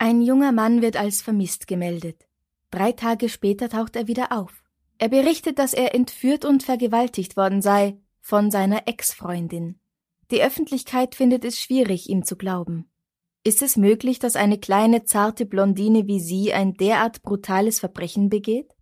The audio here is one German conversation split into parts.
Ein junger Mann wird als vermisst gemeldet. Drei Tage später taucht er wieder auf. Er berichtet, dass er entführt und vergewaltigt worden sei von seiner Ex-Freundin. Die Öffentlichkeit findet es schwierig, ihm zu glauben. Ist es möglich, dass eine kleine zarte Blondine wie sie ein derart brutales Verbrechen begeht?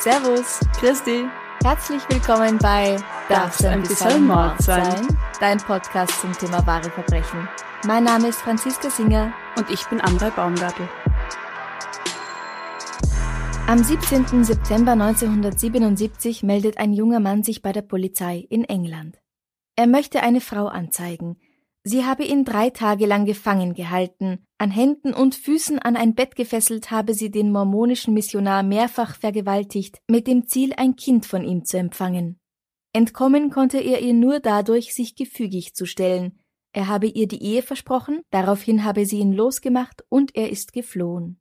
Servus, Christi. Herzlich willkommen bei Darf es ein bisschen Mord sein? Dein Podcast zum Thema wahre Verbrechen. Mein Name ist Franziska Singer. Und ich bin Amrei Baumgartel. Am 17. September 1977 meldet ein junger Mann sich bei der Polizei in England. Er möchte eine Frau anzeigen, Sie habe ihn drei Tage lang gefangen gehalten, an Händen und Füßen an ein Bett gefesselt habe sie den mormonischen Missionar mehrfach vergewaltigt, mit dem Ziel, ein Kind von ihm zu empfangen. Entkommen konnte er ihr nur dadurch, sich gefügig zu stellen. Er habe ihr die Ehe versprochen, daraufhin habe sie ihn losgemacht und er ist geflohen.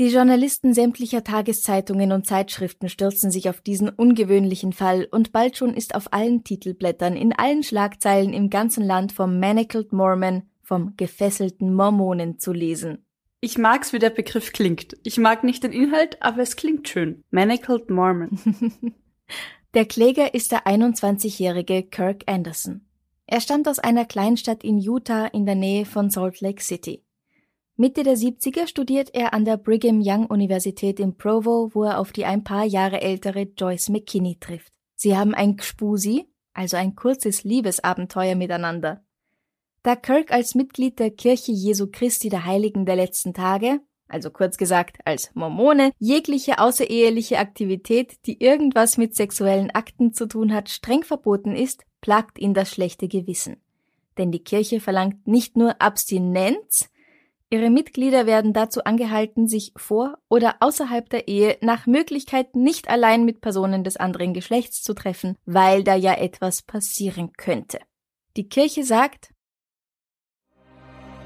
Die Journalisten sämtlicher Tageszeitungen und Zeitschriften stürzen sich auf diesen ungewöhnlichen Fall und bald schon ist auf allen Titelblättern, in allen Schlagzeilen im ganzen Land vom Manacled Mormon, vom gefesselten Mormonen zu lesen. Ich mag's, wie der Begriff klingt. Ich mag nicht den Inhalt, aber es klingt schön. Manacled Mormon. der Kläger ist der 21-jährige Kirk Anderson. Er stammt aus einer Kleinstadt in Utah in der Nähe von Salt Lake City. Mitte der 70er studiert er an der Brigham Young Universität in Provo, wo er auf die ein paar Jahre ältere Joyce McKinney trifft. Sie haben ein Gspusi, also ein kurzes Liebesabenteuer miteinander. Da Kirk als Mitglied der Kirche Jesu Christi der Heiligen der letzten Tage, also kurz gesagt als Mormone, jegliche außereheliche Aktivität, die irgendwas mit sexuellen Akten zu tun hat, streng verboten ist, plagt ihn das schlechte Gewissen. Denn die Kirche verlangt nicht nur Abstinenz, Ihre Mitglieder werden dazu angehalten, sich vor oder außerhalb der Ehe nach Möglichkeit nicht allein mit Personen des anderen Geschlechts zu treffen, weil da ja etwas passieren könnte. Die Kirche sagt,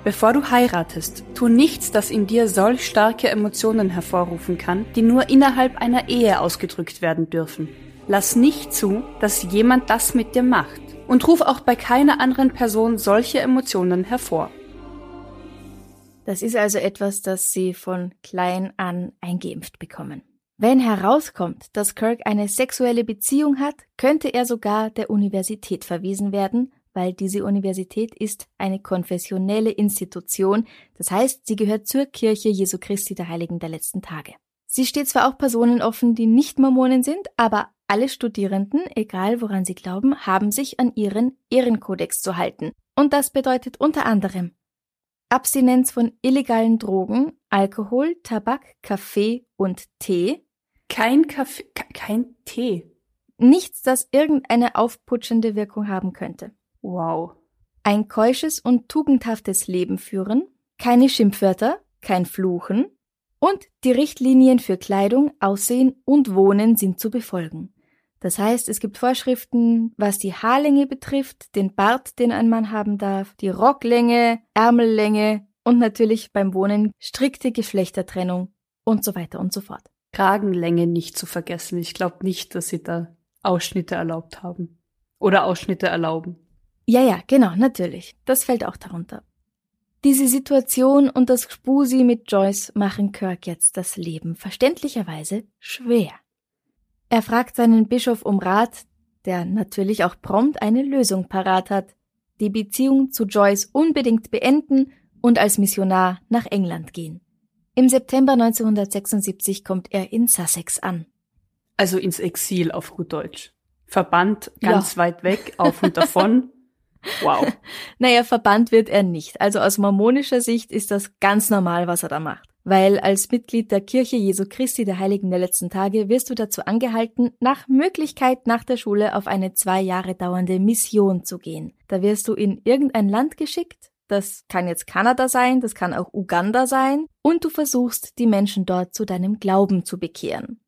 Bevor du heiratest, tu nichts, das in dir solch starke Emotionen hervorrufen kann, die nur innerhalb einer Ehe ausgedrückt werden dürfen. Lass nicht zu, dass jemand das mit dir macht und ruf auch bei keiner anderen Person solche Emotionen hervor. Das ist also etwas, das sie von klein an eingeimpft bekommen. Wenn herauskommt, dass Kirk eine sexuelle Beziehung hat, könnte er sogar der Universität verwiesen werden, weil diese Universität ist eine konfessionelle Institution, das heißt, sie gehört zur Kirche Jesu Christi der Heiligen der letzten Tage. Sie steht zwar auch Personen offen, die nicht Mormonen sind, aber alle Studierenden, egal woran sie glauben, haben sich an ihren Ehrenkodex zu halten. Und das bedeutet unter anderem Abstinenz von illegalen Drogen, Alkohol, Tabak, Kaffee und Tee. Kein Kaffee, kein Tee. Nichts, das irgendeine aufputschende Wirkung haben könnte. Wow. Ein keusches und tugendhaftes Leben führen, keine Schimpfwörter, kein Fluchen und die Richtlinien für Kleidung, Aussehen und Wohnen sind zu befolgen. Das heißt, es gibt Vorschriften, was die Haarlänge betrifft, den Bart, den ein Mann haben darf, die Rocklänge, Ärmellänge und natürlich beim Wohnen strikte Geschlechtertrennung und so weiter und so fort. Kragenlänge nicht zu vergessen. Ich glaube nicht, dass sie da Ausschnitte erlaubt haben. Oder Ausschnitte erlauben. Ja, ja, genau, natürlich. Das fällt auch darunter. Diese Situation und das Spusi mit Joyce machen Kirk jetzt das Leben verständlicherweise schwer. Er fragt seinen Bischof um Rat, der natürlich auch prompt eine Lösung parat hat, die Beziehung zu Joyce unbedingt beenden und als Missionar nach England gehen. Im September 1976 kommt er in Sussex an. Also ins Exil auf gut Deutsch. Verbannt ganz ja. weit weg, auf und davon. Wow. naja, verbannt wird er nicht. Also aus mormonischer Sicht ist das ganz normal, was er da macht. Weil als Mitglied der Kirche Jesu Christi der Heiligen der letzten Tage wirst du dazu angehalten, nach Möglichkeit nach der Schule auf eine zwei Jahre dauernde Mission zu gehen. Da wirst du in irgendein Land geschickt, das kann jetzt Kanada sein, das kann auch Uganda sein, und du versuchst, die Menschen dort zu deinem Glauben zu bekehren.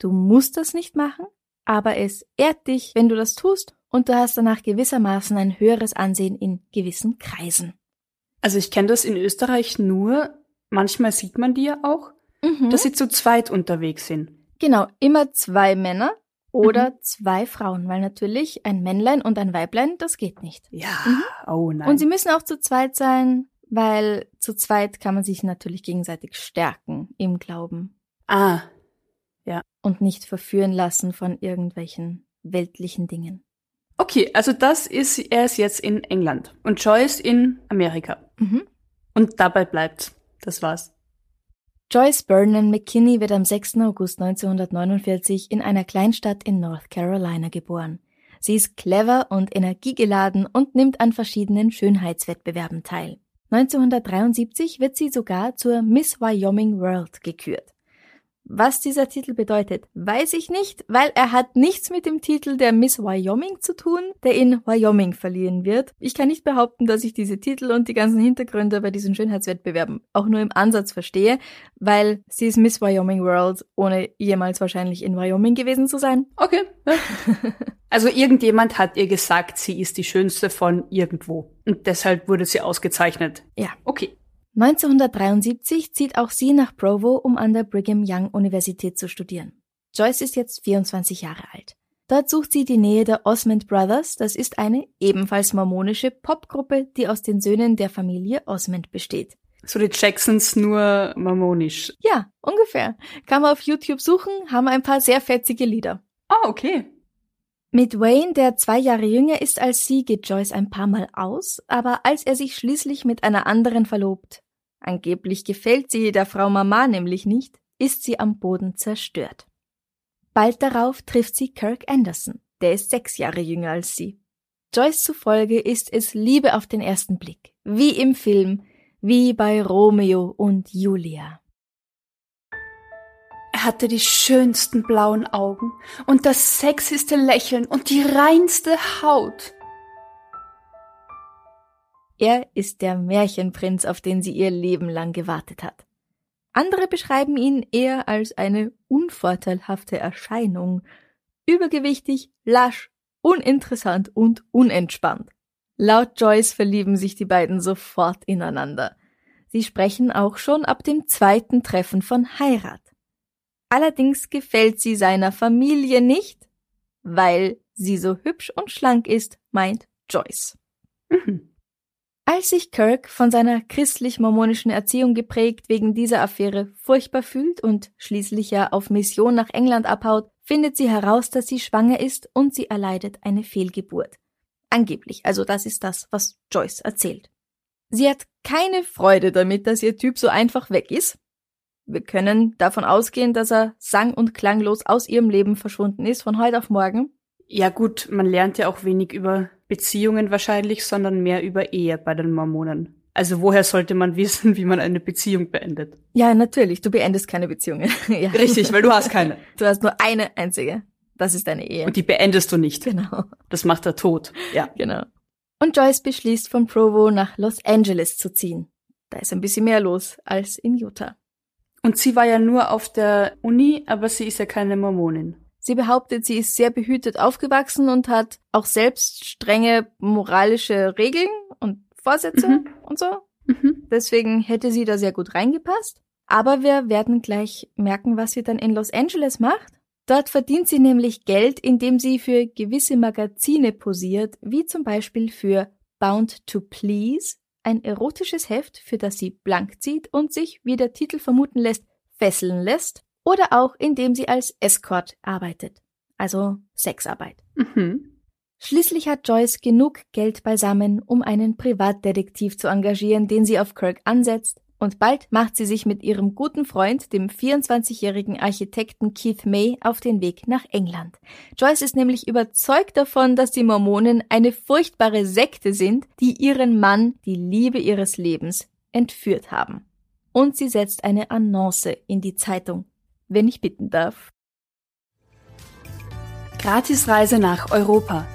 Du musst das nicht machen, aber es ehrt dich, wenn du das tust und du hast danach gewissermaßen ein höheres Ansehen in gewissen Kreisen. Also ich kenne das in Österreich nur, manchmal sieht man die ja auch, mhm. dass sie zu zweit unterwegs sind. Genau, immer zwei Männer oder mhm. zwei Frauen, weil natürlich ein Männlein und ein Weiblein, das geht nicht. Ja, mhm. oh nein. Und sie müssen auch zu zweit sein, weil zu zweit kann man sich natürlich gegenseitig stärken im Glauben. Ah, ja. Und nicht verführen lassen von irgendwelchen weltlichen Dingen. Okay, also das ist, er ist jetzt in England und Joyce in Amerika. Mhm. Und dabei bleibt. Das war's. Joyce Vernon McKinney wird am 6. August 1949 in einer Kleinstadt in North Carolina geboren. Sie ist clever und energiegeladen und nimmt an verschiedenen Schönheitswettbewerben teil. 1973 wird sie sogar zur Miss Wyoming World gekürt. Was dieser Titel bedeutet, weiß ich nicht, weil er hat nichts mit dem Titel der Miss Wyoming zu tun, der in Wyoming verliehen wird. Ich kann nicht behaupten, dass ich diese Titel und die ganzen Hintergründe bei diesen Schönheitswettbewerben auch nur im Ansatz verstehe, weil sie ist Miss Wyoming World, ohne jemals wahrscheinlich in Wyoming gewesen zu sein. Okay. also irgendjemand hat ihr gesagt, sie ist die schönste von irgendwo. Und deshalb wurde sie ausgezeichnet. Ja. Okay. 1973 zieht auch sie nach Provo, um an der Brigham Young Universität zu studieren. Joyce ist jetzt 24 Jahre alt. Dort sucht sie die Nähe der Osmond Brothers, das ist eine ebenfalls mormonische Popgruppe, die aus den Söhnen der Familie Osmond besteht. So die Jacksons nur mormonisch. Ja, ungefähr. Kann man auf YouTube suchen, haben ein paar sehr fetzige Lieder. Ah, oh, okay. Mit Wayne, der zwei Jahre jünger ist als sie, geht Joyce ein paar Mal aus, aber als er sich schließlich mit einer anderen verlobt, Angeblich gefällt sie der Frau Mama nämlich nicht, ist sie am Boden zerstört. Bald darauf trifft sie Kirk Anderson, der ist sechs Jahre jünger als sie. Joyce zufolge ist es Liebe auf den ersten Blick, wie im Film, wie bei Romeo und Julia. Er hatte die schönsten blauen Augen und das sexyste Lächeln und die reinste Haut. Er ist der Märchenprinz, auf den sie ihr Leben lang gewartet hat. Andere beschreiben ihn eher als eine unvorteilhafte Erscheinung, übergewichtig, lasch, uninteressant und unentspannt. Laut Joyce verlieben sich die beiden sofort ineinander. Sie sprechen auch schon ab dem zweiten Treffen von Heirat. Allerdings gefällt sie seiner Familie nicht, weil sie so hübsch und schlank ist, meint Joyce. Mhm. Als sich Kirk von seiner christlich-mormonischen Erziehung geprägt wegen dieser Affäre furchtbar fühlt und schließlich ja auf Mission nach England abhaut, findet sie heraus, dass sie schwanger ist und sie erleidet eine Fehlgeburt. Angeblich, also das ist das, was Joyce erzählt. Sie hat keine Freude damit, dass ihr Typ so einfach weg ist. Wir können davon ausgehen, dass er sang- und klanglos aus ihrem Leben verschwunden ist von heute auf morgen. Ja gut, man lernt ja auch wenig über Beziehungen wahrscheinlich, sondern mehr über Ehe bei den Mormonen. Also woher sollte man wissen, wie man eine Beziehung beendet? Ja, natürlich. Du beendest keine Beziehungen. ja. Richtig, weil du hast keine. Du hast nur eine einzige. Das ist deine Ehe. Und die beendest du nicht. Genau. Das macht der Tod. Ja. Genau. Und Joyce beschließt, von Provo nach Los Angeles zu ziehen. Da ist ein bisschen mehr los als in Utah. Und sie war ja nur auf der Uni, aber sie ist ja keine Mormonin. Sie behauptet, sie ist sehr behütet aufgewachsen und hat auch selbst strenge moralische Regeln und Vorsätze mhm. und so. Mhm. Deswegen hätte sie da sehr gut reingepasst. Aber wir werden gleich merken, was sie dann in Los Angeles macht. Dort verdient sie nämlich Geld, indem sie für gewisse Magazine posiert, wie zum Beispiel für Bound to Please, ein erotisches Heft, für das sie blank zieht und sich, wie der Titel vermuten lässt, fesseln lässt oder auch indem sie als Escort arbeitet, also Sexarbeit. Mhm. Schließlich hat Joyce genug Geld beisammen, um einen Privatdetektiv zu engagieren, den sie auf Kirk ansetzt, Und bald macht sie sich mit ihrem guten Freund, dem 24-jährigen Architekten Keith May, auf den Weg nach England. Joyce ist nämlich überzeugt davon, dass die Mormonen eine furchtbare Sekte sind, die ihren Mann, die Liebe ihres Lebens, entführt haben. Und sie setzt eine Annonce in die Zeitung, wenn ich bitten darf. Gratisreise nach Europa.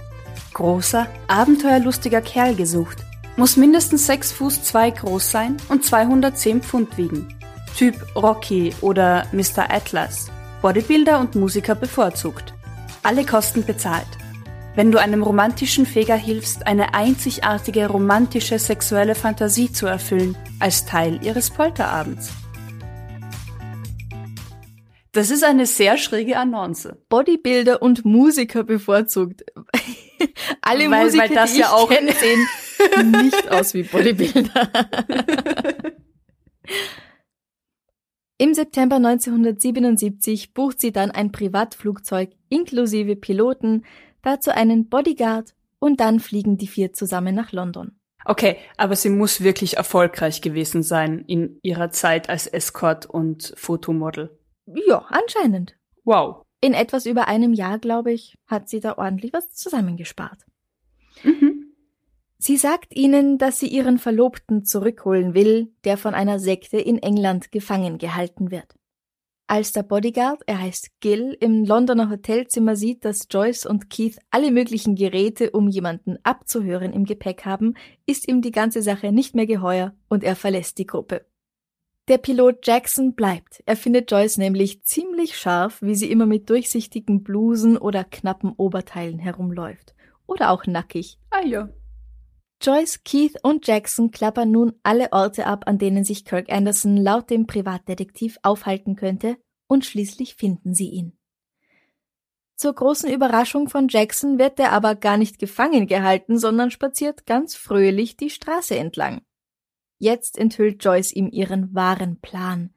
Großer, abenteuerlustiger Kerl gesucht. Muss mindestens 6 Fuß 2 groß sein und 210 Pfund wiegen. Typ Rocky oder Mr. Atlas. Bodybuilder und Musiker bevorzugt. Alle Kosten bezahlt. Wenn du einem romantischen Feger hilfst, eine einzigartige romantische sexuelle Fantasie zu erfüllen, als Teil ihres Polterabends. Das ist eine sehr schräge Annonce. Bodybuilder und Musiker bevorzugt. Alle Weil- Musiker, weil das die ja ich auch- kenne, sehen nicht aus wie Bodybuilder. Im September 1977 bucht sie dann ein Privatflugzeug inklusive Piloten, dazu einen Bodyguard und dann fliegen die vier zusammen nach London. Okay, aber sie muss wirklich erfolgreich gewesen sein in ihrer Zeit als Escort und Fotomodel. Ja, anscheinend. Wow. In etwas über einem Jahr, glaube ich, hat sie da ordentlich was zusammengespart. Mhm. Sie sagt ihnen, dass sie ihren Verlobten zurückholen will, der von einer Sekte in England gefangen gehalten wird. Als der Bodyguard, er heißt Gil, im Londoner Hotelzimmer sieht, dass Joyce und Keith alle möglichen Geräte, um jemanden abzuhören, im Gepäck haben, ist ihm die ganze Sache nicht mehr geheuer und er verlässt die Gruppe. Der Pilot Jackson bleibt. Er findet Joyce nämlich ziemlich scharf, wie sie immer mit durchsichtigen Blusen oder knappen Oberteilen herumläuft. Oder auch nackig. Ah ja. Joyce, Keith und Jackson klappern nun alle Orte ab, an denen sich Kirk Anderson laut dem Privatdetektiv aufhalten könnte, und schließlich finden sie ihn. Zur großen Überraschung von Jackson wird er aber gar nicht gefangen gehalten, sondern spaziert ganz fröhlich die Straße entlang. Jetzt enthüllt Joyce ihm ihren wahren Plan.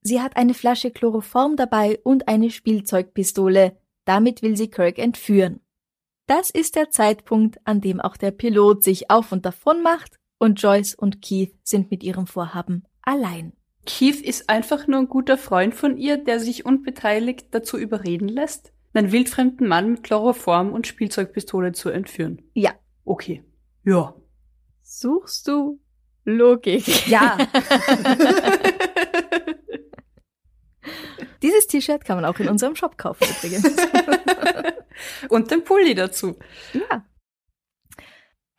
Sie hat eine Flasche Chloroform dabei und eine Spielzeugpistole. Damit will sie Kirk entführen. Das ist der Zeitpunkt, an dem auch der Pilot sich auf und davon macht und Joyce und Keith sind mit ihrem Vorhaben allein. Keith ist einfach nur ein guter Freund von ihr, der sich unbeteiligt dazu überreden lässt, einen wildfremden Mann mit Chloroform und Spielzeugpistole zu entführen. Ja. Okay. Ja. Suchst du Logik? Ja. Dieses T-Shirt kann man auch in unserem Shop kaufen übrigens. und den Pulli dazu. ja.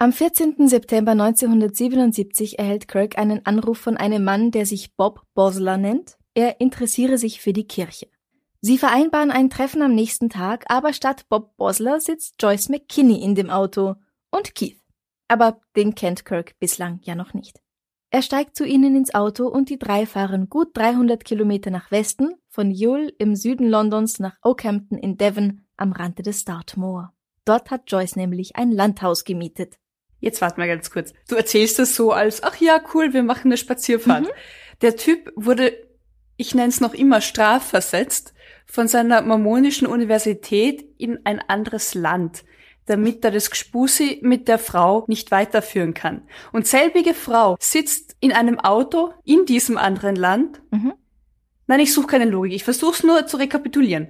Am 14. September 1977 erhält Kirk einen Anruf von einem Mann, der sich Bob Bosler nennt. Er interessiere sich für die Kirche. Sie vereinbaren ein Treffen am nächsten Tag, aber statt Bob Bosler sitzt Joyce McKinney in dem Auto und Keith. Aber den kennt Kirk bislang ja noch nicht. Er steigt zu ihnen ins Auto und die drei fahren gut 300 Kilometer nach Westen, von Yule im Süden Londons nach Oakhampton in Devon am Rande des Dartmoor. Dort hat Joyce nämlich ein Landhaus gemietet. Jetzt warte mal ganz kurz. Du erzählst das so als, ach ja, cool, wir machen eine Spazierfahrt. Mhm. Der Typ wurde, ich nenne es noch immer, strafversetzt von seiner mormonischen Universität in ein anderes Land, damit er das Gspusi mit der Frau nicht weiterführen kann. Und selbige Frau sitzt in einem Auto in diesem anderen Land. Mhm. Nein, ich suche keine Logik. Ich versuche es nur zu rekapitulieren.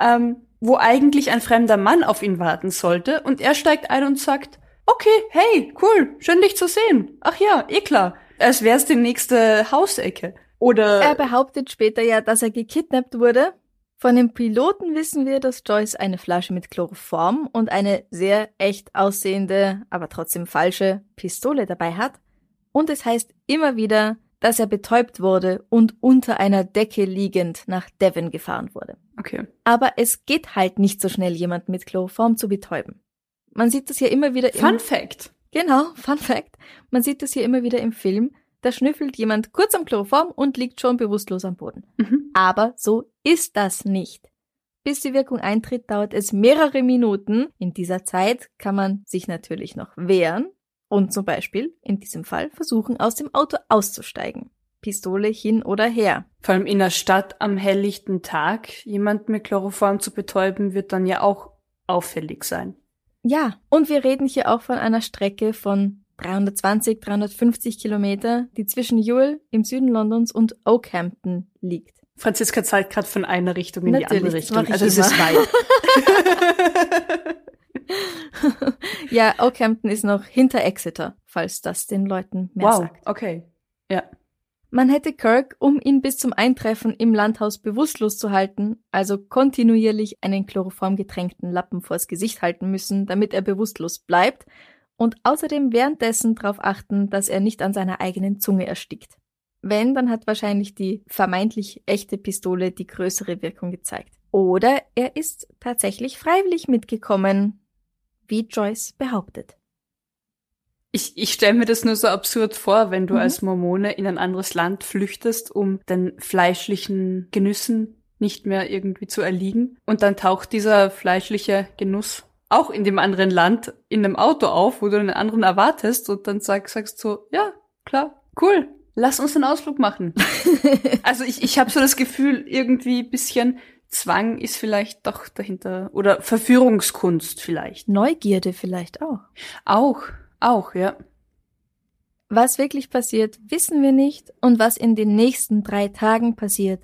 Ähm, wo eigentlich ein fremder Mann auf ihn warten sollte und er steigt ein und sagt, okay, hey, cool, schön dich zu sehen. Ach ja, eh klar. Als wär's die nächste Hausecke. Oder Er behauptet später ja, dass er gekidnappt wurde. Von dem Piloten wissen wir, dass Joyce eine Flasche mit Chloroform und eine sehr echt aussehende, aber trotzdem falsche Pistole dabei hat. Und es heißt immer wieder, dass er betäubt wurde und unter einer Decke liegend nach Devon gefahren wurde. okay. Aber es geht halt nicht so schnell, jemanden mit Chloroform zu betäuben. Man sieht das ja immer wieder im Fun Fact. Genau, Fun Fact. Man sieht das hier immer wieder im Film. Da schnüffelt jemand kurz am Chloroform und liegt schon bewusstlos am Boden. Mhm. Aber so ist das nicht. Bis die Wirkung eintritt, dauert es mehrere Minuten. In dieser Zeit kann man sich natürlich noch wehren und zum Beispiel in diesem Fall versuchen, aus dem Auto auszusteigen. Pistole hin oder her. Vor allem in der Stadt am helllichten Tag jemand mit Chloroform zu betäuben, wird dann ja auch auffällig sein. Ja, und wir reden hier auch von einer Strecke von 320, 350 Kilometer, die zwischen Ewell im Süden Londons und Oakhampton liegt. Franziska zeigt gerade von einer Richtung in Natürlich, die andere Richtung. Also es immer. ist weit. ja, Oakhampton ist noch hinter Exeter, falls das den Leuten mehr wow, sagt. okay. Ja. Man hätte Kirk, um ihn bis zum Eintreffen im Landhaus bewusstlos zu halten, also kontinuierlich einen chloroformgetränkten Lappen vors Gesicht halten müssen, damit er bewusstlos bleibt, und außerdem währenddessen darauf achten, dass er nicht an seiner eigenen Zunge erstickt. Wenn, dann hat wahrscheinlich die vermeintlich echte Pistole die größere Wirkung gezeigt. Oder er ist tatsächlich freiwillig mitgekommen, wie Joyce behauptet. Ich, ich stelle mir das nur so absurd vor, wenn du Mhm. als Mormone in ein anderes Land flüchtest, um den fleischlichen Genüssen nicht mehr irgendwie zu erliegen. Und dann taucht dieser fleischliche Genuss auch in dem anderen Land in einem Auto auf, wo du einen anderen erwartest und dann sag, sagst so, ja, klar, cool, lass uns einen Ausflug machen. also ich, ich habe so das Gefühl, irgendwie bisschen Zwang ist vielleicht doch dahinter oder Verführungskunst vielleicht. Neugierde vielleicht auch. Auch, auch, ja. Was wirklich passiert, wissen wir nicht, und was in den nächsten drei Tagen passiert,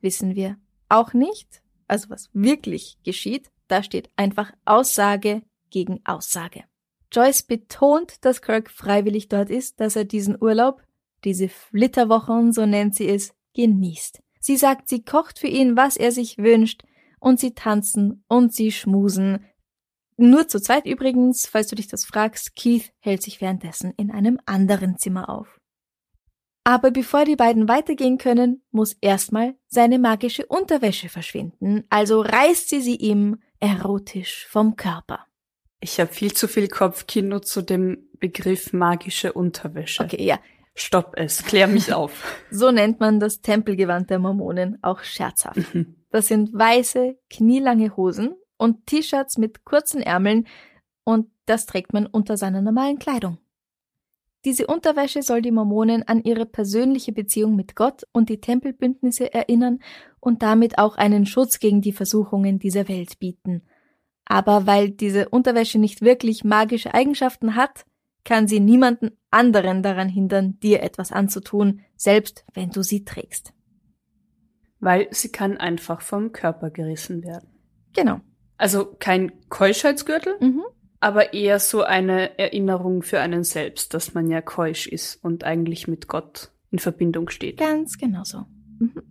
wissen wir auch nicht. Also was wirklich geschieht, da steht einfach Aussage gegen Aussage. Joyce betont, dass Kirk freiwillig dort ist, dass er diesen Urlaub, diese Flitterwochen, so nennt sie es, genießt. Sie sagt, sie kocht für ihn, was er sich wünscht, und sie tanzen und sie schmusen, nur zu zweit übrigens, falls du dich das fragst, Keith hält sich währenddessen in einem anderen Zimmer auf. Aber bevor die beiden weitergehen können, muss erstmal seine magische Unterwäsche verschwinden, also reißt sie sie ihm erotisch vom Körper. Ich habe viel zu viel Kopfkino zu dem Begriff magische Unterwäsche. Okay, ja, Stopp es, klär mich auf. so nennt man das Tempelgewand der Mormonen auch scherzhaft. Mhm. Das sind weiße, knielange Hosen und T-Shirts mit kurzen Ärmeln und das trägt man unter seiner normalen Kleidung. Diese Unterwäsche soll die Mormonen an ihre persönliche Beziehung mit Gott und die Tempelbündnisse erinnern und damit auch einen Schutz gegen die Versuchungen dieser Welt bieten. Aber weil diese Unterwäsche nicht wirklich magische Eigenschaften hat, kann sie niemanden anderen daran hindern, dir etwas anzutun, selbst wenn du sie trägst. Weil sie kann einfach vom Körper gerissen werden. Genau. Also kein Keuschheitsgürtel, Mhm. Aber eher so eine Erinnerung für einen selbst, dass man ja keusch ist und eigentlich mit Gott in Verbindung steht. Ganz genau so. Mhm.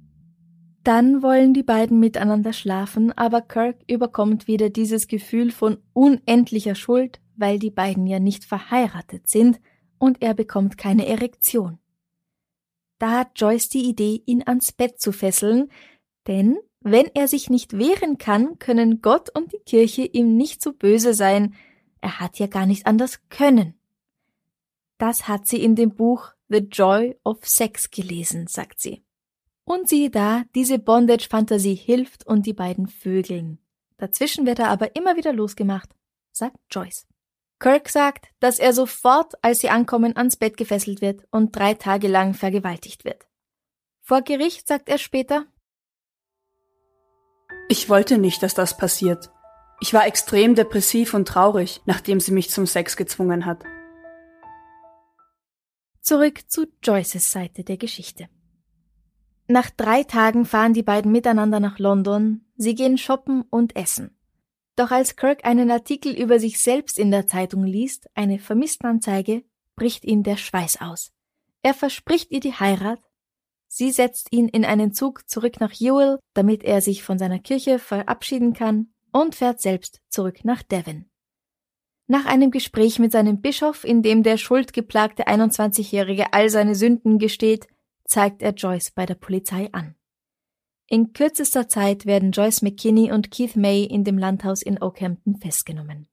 Dann wollen die beiden miteinander schlafen, aber Kirk überkommt wieder dieses Gefühl von unendlicher Schuld, weil die beiden ja nicht verheiratet sind und er bekommt keine Erektion. Da hat Joyce die Idee, ihn ans Bett zu fesseln, denn wenn er sich nicht wehren kann, können Gott und die Kirche ihm nicht so böse sein, er hat ja gar nicht anders können. Das hat sie in dem Buch The Joy of Sex gelesen, sagt sie. Und siehe da, diese Bondage-Fantasie hilft und die beiden vögeln. Dazwischen wird er aber immer wieder losgemacht, sagt Joyce. Kirk sagt, dass er sofort, als sie ankommen, ans Bett gefesselt wird und drei Tage lang vergewaltigt wird. Vor Gericht sagt er später, Ich wollte nicht, dass das passiert. Ich war extrem depressiv und traurig, nachdem sie mich zum Sex gezwungen hat. Zurück zu Joyces Seite der Geschichte. Nach drei Tagen fahren die beiden miteinander nach London, sie gehen shoppen und essen. Doch als Kirk einen Artikel über sich selbst in der Zeitung liest, eine Vermisstenanzeige, bricht ihm der Schweiß aus. Er verspricht ihr die Heirat, sie setzt ihn in einen Zug zurück nach Ewell, damit er sich von seiner Kirche verabschieden kann, und fährt selbst zurück nach Devon. Nach einem Gespräch mit seinem Bischof, in dem der schuldgeplagte 21-Jährige all seine Sünden gesteht, zeigt er Joyce bei der Polizei an. In kürzester Zeit werden Joyce McKinney und Keith May in dem Landhaus in Oakhampton festgenommen.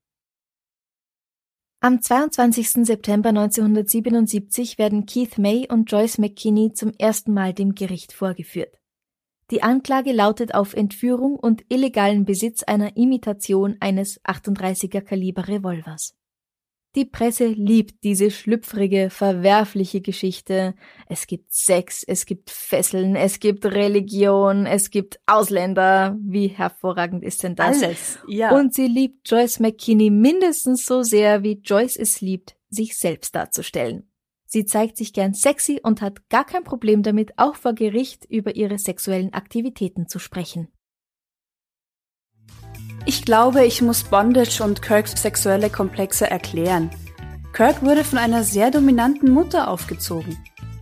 Am 22. September 1977 werden Keith May und Joyce McKinney zum ersten Mal dem Gericht vorgeführt. Die Anklage lautet auf Entführung und illegalen Besitz einer Imitation eines 38er Kaliber Revolvers. Die Presse liebt diese schlüpfrige, verwerfliche Geschichte. Es gibt Sex, es gibt Fesseln, es gibt Religion, es gibt Ausländer. Wie hervorragend ist denn das? Alles, ja. Und sie liebt Joyce McKinney mindestens so sehr, wie Joyce es liebt, sich selbst darzustellen. Sie zeigt sich gern sexy und hat gar kein Problem damit, auch vor Gericht über ihre sexuellen Aktivitäten zu sprechen. Ich glaube, ich muss Bondage und Kirks sexuelle Komplexe erklären. Kirk wurde von einer sehr dominanten Mutter aufgezogen.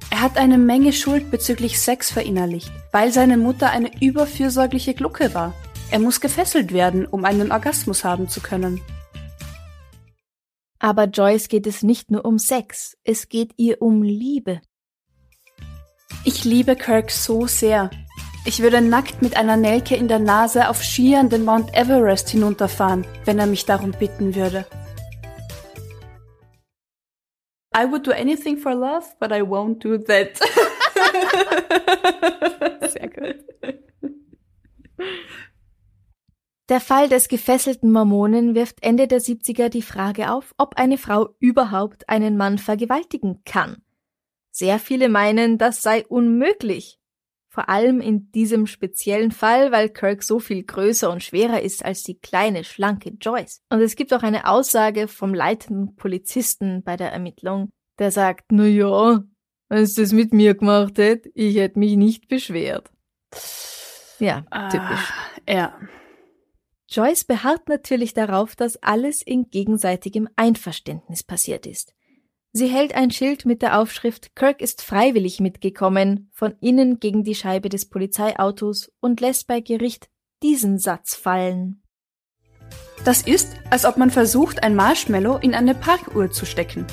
Er hat eine Menge Schuld bezüglich Sex verinnerlicht, weil seine Mutter eine überfürsorgliche Glucke war. Er muss gefesselt werden, um einen Orgasmus haben zu können. Aber Joyce geht es nicht nur um Sex, es geht ihr um Liebe. Ich liebe Kirk so sehr. Ich würde nackt mit einer Nelke in der Nase auf Skiern den Mount Everest hinunterfahren, wenn er mich darum bitten würde. I would do anything for love, but I won't do that. Sehr gut. Der Fall des gefesselten Mormonen wirft Ende der 70er die Frage auf, ob eine Frau überhaupt einen Mann vergewaltigen kann. Sehr viele meinen, das sei unmöglich. Vor allem in diesem speziellen Fall, weil Kirk so viel größer und schwerer ist als die kleine, schlanke Joyce. Und es gibt auch eine Aussage vom leitenden Polizisten bei der Ermittlung, der sagt, na ja, wenn es das mit mir gemacht hätte, ich hätte mich nicht beschwert. Ja, ah, typisch. Ja. Joyce beharrt natürlich darauf, dass alles in gegenseitigem Einverständnis passiert ist. Sie hält ein Schild mit der Aufschrift Kirk ist freiwillig mitgekommen von innen gegen die Scheibe des Polizeiautos und lässt bei Gericht diesen Satz fallen. Das ist, als ob man versucht, ein Marshmallow in eine Parkuhr zu stecken.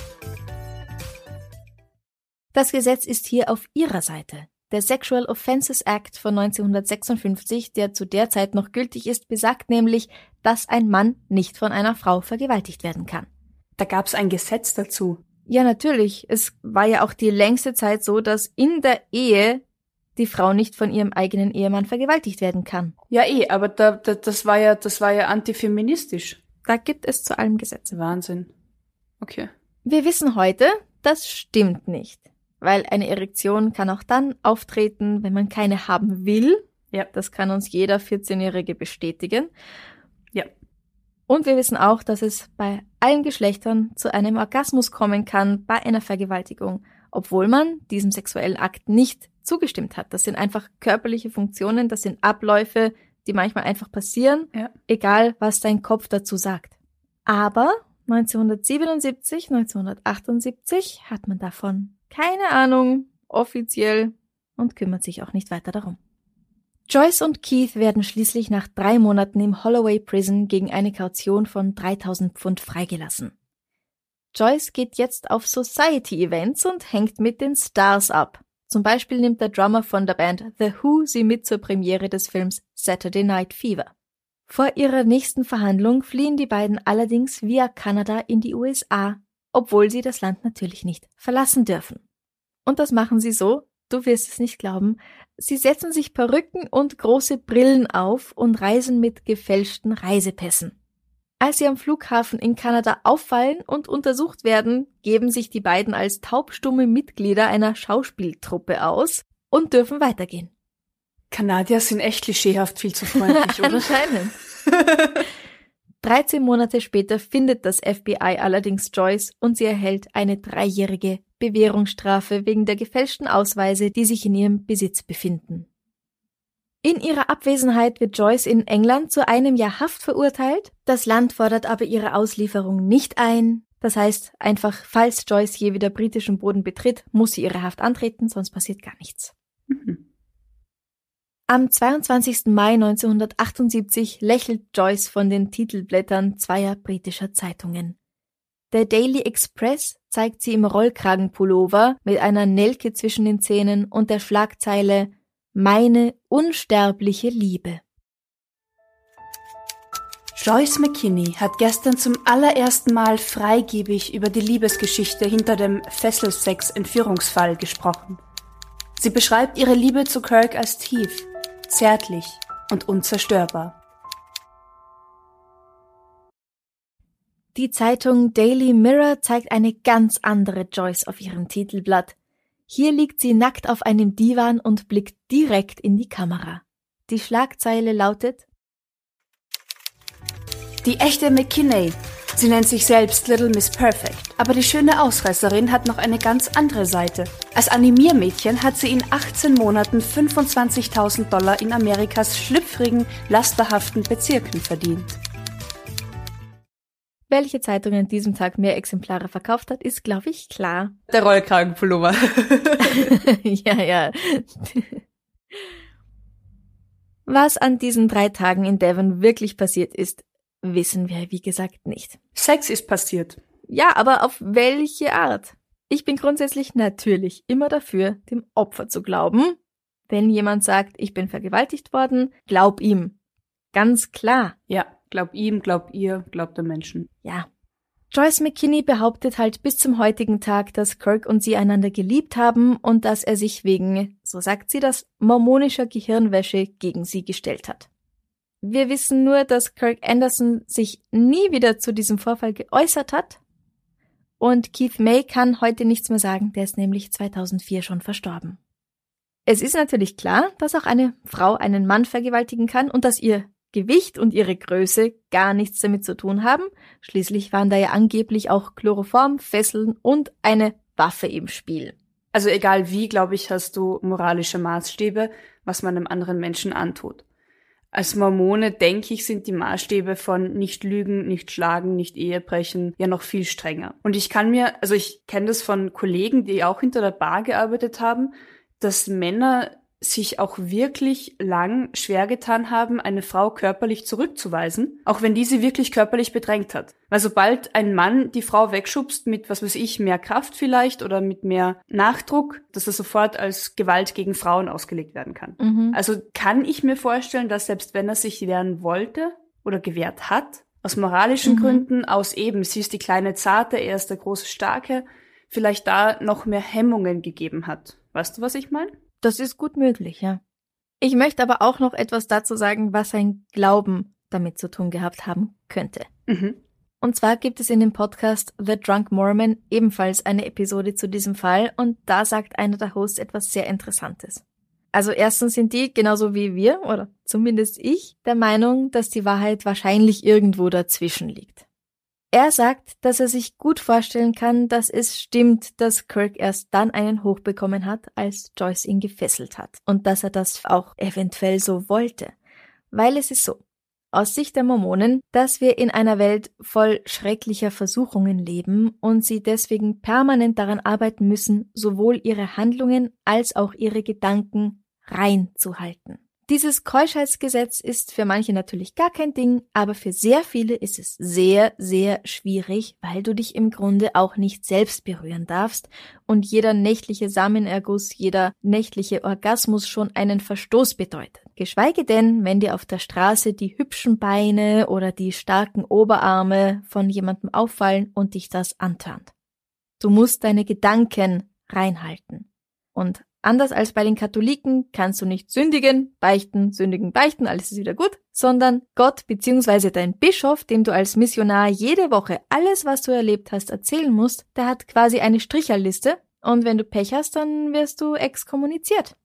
Das Gesetz ist hier auf ihrer Seite. Der Sexual Offenses Act von 1956, der zu der Zeit noch gültig ist, besagt nämlich, dass ein Mann nicht von einer Frau vergewaltigt werden kann. Da gab es ein Gesetz dazu. Ja, natürlich. Es war ja auch die längste Zeit so, dass in der Ehe die Frau nicht von ihrem eigenen Ehemann vergewaltigt werden kann. Ja, eh, aber da, da, das war ja, das war ja antifeministisch. Da gibt es zu allem Gesetze. Wahnsinn. Okay. Wir wissen heute, das stimmt nicht. Weil eine Erektion kann auch dann auftreten, wenn man keine haben will. Ja. Das kann uns jeder 14-Jährige bestätigen. Ja. Und wir wissen auch, dass es bei allen Geschlechtern zu einem Orgasmus kommen kann bei einer Vergewaltigung, obwohl man diesem sexuellen Akt nicht zugestimmt hat. Das sind einfach körperliche Funktionen, das sind Abläufe, die manchmal einfach passieren, ja. egal was dein Kopf dazu sagt. Aber 1977, 1978 hat man davon keine Ahnung, offiziell, und kümmert sich auch nicht weiter darum. Joyce und Keith werden schließlich nach drei Monaten im Holloway Prison gegen eine Kaution von 3000 Pfund freigelassen. Joyce geht jetzt auf Society-Events und hängt mit den Stars ab. Zum Beispiel nimmt der Drummer von der Band The Who sie mit zur Premiere des Films Saturday Night Fever. Vor ihrer nächsten Verhandlung fliehen die beiden allerdings via Kanada in die USA, obwohl sie das Land natürlich nicht verlassen dürfen. Und das machen sie so, du wirst es nicht glauben, Sie setzen sich Perücken und große Brillen auf und reisen mit gefälschten Reisepässen. Als sie am Flughafen in Kanada auffallen und untersucht werden, geben sich die beiden als taubstumme Mitglieder einer Schauspieltruppe aus und dürfen weitergehen. Kanadier sind echt klischeehaft viel zu freundlich, oder? Anscheinend. 13 Monate später findet das FBI allerdings Joyce und sie erhält eine dreijährige Bewährungsstrafe wegen der gefälschten Ausweise, die sich in ihrem Besitz befinden. In ihrer Abwesenheit wird Joyce in England zu einem Jahr Haft verurteilt. Das Land fordert aber ihre Auslieferung nicht ein. Das heißt einfach, falls Joyce je wieder britischen Boden betritt, muss sie ihre Haft antreten, sonst passiert gar nichts. Mhm. Am 22. Mai 1978 lächelt Joyce von den Titelblättern zweier britischer Zeitungen. Der Daily Express zeigt sie im Rollkragenpullover mit einer Nelke zwischen den Zähnen und der Schlagzeile Meine unsterbliche Liebe. Joyce McKinney hat gestern zum allerersten Mal freigebig über die Liebesgeschichte hinter dem Fesselsex-Entführungsfall gesprochen. Sie beschreibt ihre Liebe zu Kirk als tief, zärtlich und unzerstörbar. Die Zeitung Daily Mirror zeigt eine ganz andere Joyce auf ihrem Titelblatt. Hier liegt sie nackt auf einem Divan und blickt direkt in die Kamera. Die Schlagzeile lautet Die echte McKinney. Sie nennt sich selbst Little Miss Perfect. Aber die schöne Ausreißerin hat noch eine ganz andere Seite. Als Animiermädchen hat sie in 18 Monaten 25.000 Dollar in Amerikas schlüpfrigen, lasterhaften Bezirken verdient. Welche Zeitung an diesem Tag mehr Exemplare verkauft hat, ist, glaube ich, klar. Der Rollkragenpullover. ja, ja. Was an diesen drei Tagen in Devon wirklich passiert ist, wissen wir, wie gesagt, nicht. Sex ist passiert. Ja, aber auf welche Art? Ich bin grundsätzlich natürlich immer dafür, dem Opfer zu glauben. Wenn jemand sagt, ich bin vergewaltigt worden, glaub ihm. Ganz klar. Ja, glaub ihm, glaub ihr, glaub den Menschen. Ja. Joyce McKinney behauptet halt bis zum heutigen Tag, dass Kirk und sie einander geliebt haben und dass er sich wegen, so sagt sie das, mormonischer Gehirnwäsche gegen sie gestellt hat. Wir wissen nur, dass Kirk Anderson sich nie wieder zu diesem Vorfall geäußert hat. Und Keith May kann heute nichts mehr sagen, der ist nämlich 2004 schon verstorben. Es ist natürlich klar, dass auch eine Frau einen Mann vergewaltigen kann und dass ihr Gewicht und ihre Größe gar nichts damit zu tun haben. Schließlich waren da ja angeblich auch Chloroform, Fesseln und eine Waffe im Spiel. Also egal wie, glaube ich, hast du moralische Maßstäbe, was man einem anderen Menschen antut. Als Mormone, denke ich, sind die Maßstäbe von nicht lügen, nicht schlagen, nicht Ehebrechen ja noch viel strenger. Und ich kann mir, also ich kenne das von Kollegen, die auch hinter der Bar gearbeitet haben, dass Männer sich auch wirklich lang schwer getan haben, eine Frau körperlich zurückzuweisen, auch wenn diese wirklich körperlich bedrängt hat. Weil sobald ein Mann die Frau wegschubst mit, was weiß ich, mehr Kraft vielleicht oder mit mehr Nachdruck, dass er sofort als Gewalt gegen Frauen ausgelegt werden kann. Mhm. Also kann ich mir vorstellen, dass selbst wenn er sich wehren wollte oder gewehrt hat, aus moralischen Mhm. Gründen, aus eben, sie ist die kleine Zarte, er ist der große Starke, vielleicht da noch mehr Hemmungen gegeben hat. Weißt du, was ich meine? Das ist gut möglich, ja. Ich möchte aber auch noch etwas dazu sagen, was sein Glauben damit zu tun gehabt haben könnte. Mhm. Und zwar gibt es in dem Podcast The Drunk Mormon ebenfalls eine Episode zu diesem Fall und da sagt einer der Hosts etwas sehr Interessantes. Also erstens sind die, genauso wie wir, oder zumindest ich, der Meinung, dass die Wahrheit wahrscheinlich irgendwo dazwischen liegt. Er sagt, dass er sich gut vorstellen kann, dass es stimmt, dass Kirk erst dann einen Hoch bekommen hat, als Joyce ihn gefesselt hat. Und dass er das auch eventuell so wollte. Weil es ist so, aus Sicht der Mormonen, dass wir in einer Welt voll schrecklicher Versuchungen leben und sie deswegen permanent daran arbeiten müssen, sowohl ihre Handlungen als auch ihre Gedanken rein zu halten. Dieses Keuschheitsgesetz ist für manche natürlich gar kein Ding, aber für sehr viele ist es sehr, sehr schwierig, weil du dich im Grunde auch nicht selbst berühren darfst und jeder nächtliche Samenerguss, jeder nächtliche Orgasmus schon einen Verstoß bedeutet. Geschweige denn, wenn dir auf der Straße die hübschen Beine oder die starken Oberarme von jemandem auffallen und dich das antörnt. Du musst deine Gedanken reinhalten. Und Anders als bei den Katholiken kannst du nicht sündigen, beichten, sündigen, beichten, alles ist wieder gut, sondern Gott bzw. dein Bischof, dem du als Missionar jede Woche alles, was du erlebt hast, erzählen musst, der hat quasi eine Stricherliste und wenn du Pech hast, dann wirst du exkommuniziert.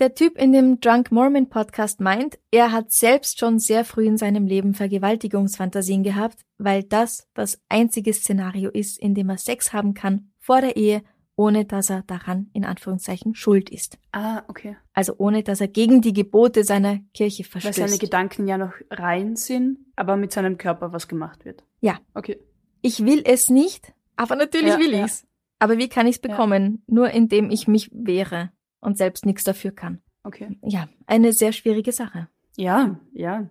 Der Typ in dem Drunk Mormon Podcast meint, er hat selbst schon sehr früh in seinem Leben Vergewaltigungsfantasien gehabt, weil das das einzige Szenario ist, in dem er Sex haben kann vor der Ehe ohne dass er daran in Anführungszeichen schuld ist. Ah, okay. Also ohne dass er gegen die Gebote seiner Kirche Weil verstößt. seine Gedanken ja noch rein sind, aber mit seinem Körper was gemacht wird. Ja. Okay. ich will es nicht, aber natürlich Ja, will ja. ich's. Aber wie kann ich's Ja. bekommen? Nur indem ich mich wehre und selbst nichts dafür kann. Okay. Ja, eine sehr schwierige Sache. Ja, ja.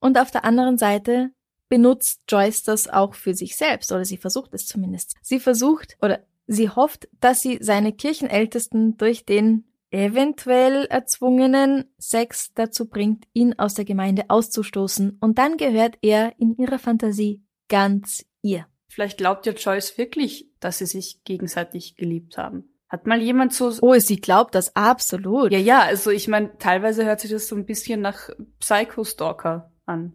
Und auf der anderen Seite benutzt Joyce das auch für sich selbst, oder sie versucht es zumindest. Sie versucht, oder sie hofft, dass sie seine Kirchenältesten durch den eventuell erzwungenen Sex dazu bringt, ihn aus der Gemeinde auszustoßen, und dann gehört er in ihrer Fantasie ganz ihr. Vielleicht glaubt ja Joyce wirklich, dass sie sich gegenseitig geliebt haben. Hat mal jemand so. Oh, sie glaubt das absolut. Ja, ja, also ich meine, teilweise hört sich das so ein bisschen nach Psycho-Stalker an.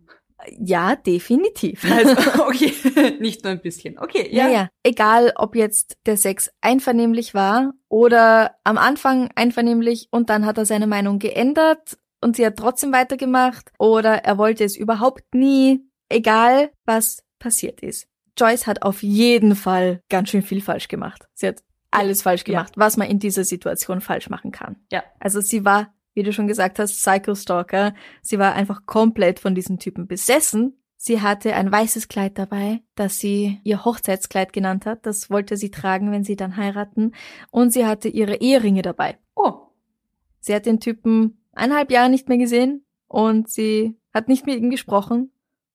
Ja, definitiv. Also, okay, nicht nur ein bisschen. Okay, ja. Ja, ja. Egal, ob jetzt der Sex einvernehmlich war oder am Anfang einvernehmlich und dann hat er seine Meinung geändert und sie hat trotzdem weitergemacht oder er wollte es überhaupt nie. Egal, was passiert ist. Joyce hat auf jeden Fall ganz schön viel falsch gemacht. Sie hat alles falsch gemacht, was man in dieser Situation falsch machen kann. Ja. Also sie war, wie du schon gesagt hast, Psycho Stalker. Sie war einfach komplett von diesem Typen besessen. Sie hatte ein weißes Kleid dabei, das sie ihr Hochzeitskleid genannt hat. Das wollte sie tragen, wenn sie dann heiraten. Und sie hatte ihre Eheringe dabei. Oh, Sie hat den Typen eineinhalb Jahre nicht mehr gesehen und sie hat nicht mit ihm gesprochen